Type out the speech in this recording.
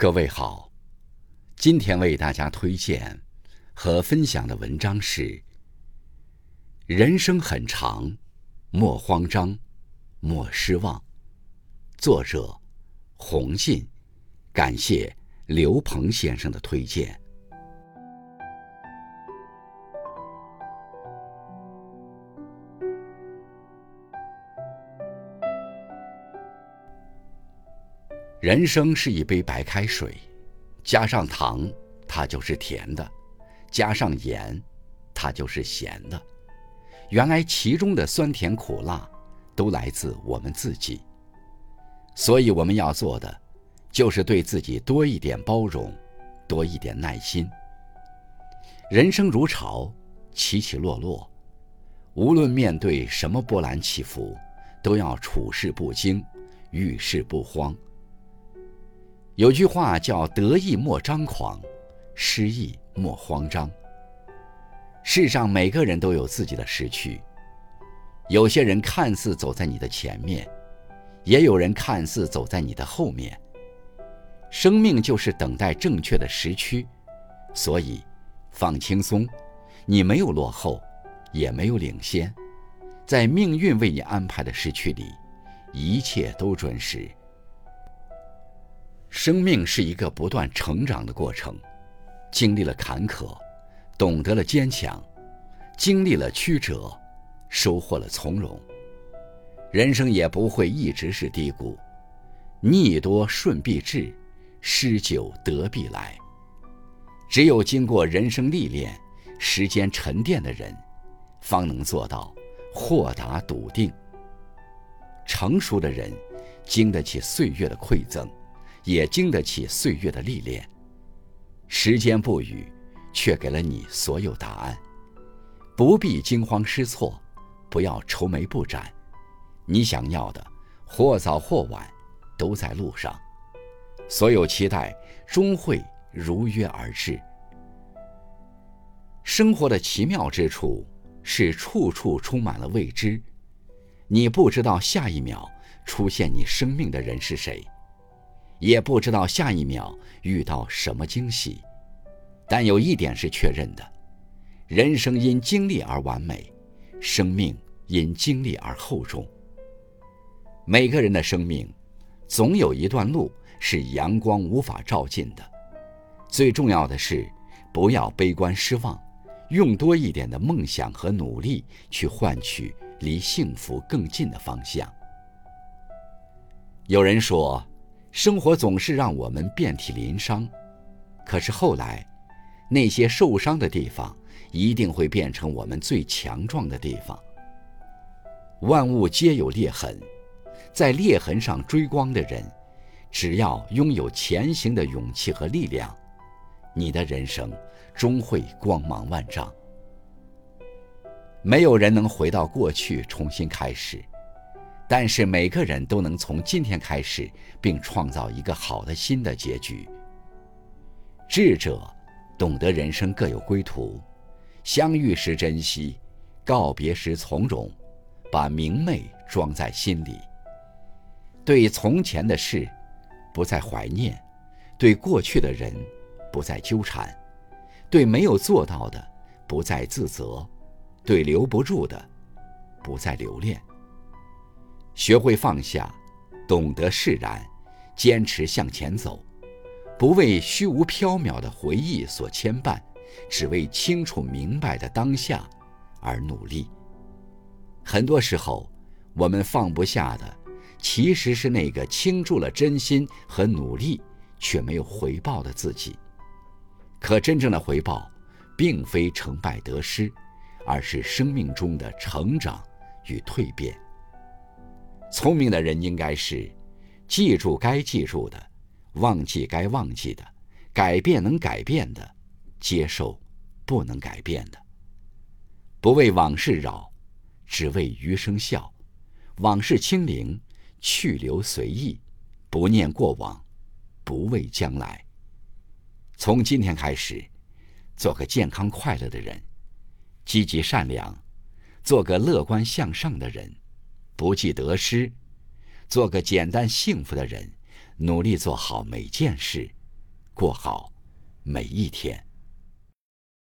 各位好，今天为大家推荐和分享的文章是：人生很长，莫慌张，莫失望。作者：洪信，感谢刘鹏先生的推荐。人生是一杯白开水，加上糖，它就是甜的；加上盐，它就是咸的。原来其中的酸甜苦辣，都来自我们自己。所以我们要做的，就是对自己多一点包容，多一点耐心。人生如潮，起起落落，无论面对什么波澜起伏，都要处事不惊，遇事不慌。有句话叫“得意莫张狂，失意莫慌张”。世上每个人都有自己的时区，有些人看似走在你的前面，也有人看似走在你的后面。生命就是等待正确的时区，所以放轻松，你没有落后，也没有领先，在命运为你安排的时区里，一切都准时。生命是一个不断成长的过程，经历了坎坷，懂得了坚强；经历了曲折，收获了从容。人生也不会一直是低谷，逆多顺必至，失久得必来。只有经过人生历练、时间沉淀的人，方能做到豁达笃定。成熟的人，经得起岁月的馈赠。也经得起岁月的历练，时间不语，却给了你所有答案。不必惊慌失措，不要愁眉不展，你想要的，或早或晚，都在路上。所有期待终会如约而至。生活的奇妙之处是处处充满了未知，你不知道下一秒出现你生命的人是谁。也不知道下一秒遇到什么惊喜，但有一点是确认的：人生因经历而完美，生命因经历而厚重。每个人的生命，总有一段路是阳光无法照进的。最重要的是，不要悲观失望，用多一点的梦想和努力去换取离幸福更近的方向。有人说。生活总是让我们遍体鳞伤，可是后来，那些受伤的地方一定会变成我们最强壮的地方。万物皆有裂痕，在裂痕上追光的人，只要拥有前行的勇气和力量，你的人生终会光芒万丈。没有人能回到过去重新开始。但是每个人都能从今天开始，并创造一个好的新的结局。智者懂得人生各有归途，相遇时珍惜，告别时从容，把明媚装在心里。对从前的事不再怀念，对过去的人不再纠缠，对没有做到的不再自责，对留不住的不再留恋。学会放下，懂得释然，坚持向前走，不为虚无缥缈的回忆所牵绊，只为清楚明白的当下而努力。很多时候，我们放不下的，其实是那个倾注了真心和努力却没有回报的自己。可真正的回报，并非成败得失，而是生命中的成长与蜕变。聪明的人应该是，记住该记住的，忘记该忘记的，改变能改变的，接受不能改变的。不为往事扰，只为余生笑。往事清零，去留随意，不念过往，不畏将来。从今天开始，做个健康快乐的人，积极善良，做个乐观向上的人。不计得失，做个简单幸福的人，努力做好每件事，过好每一天。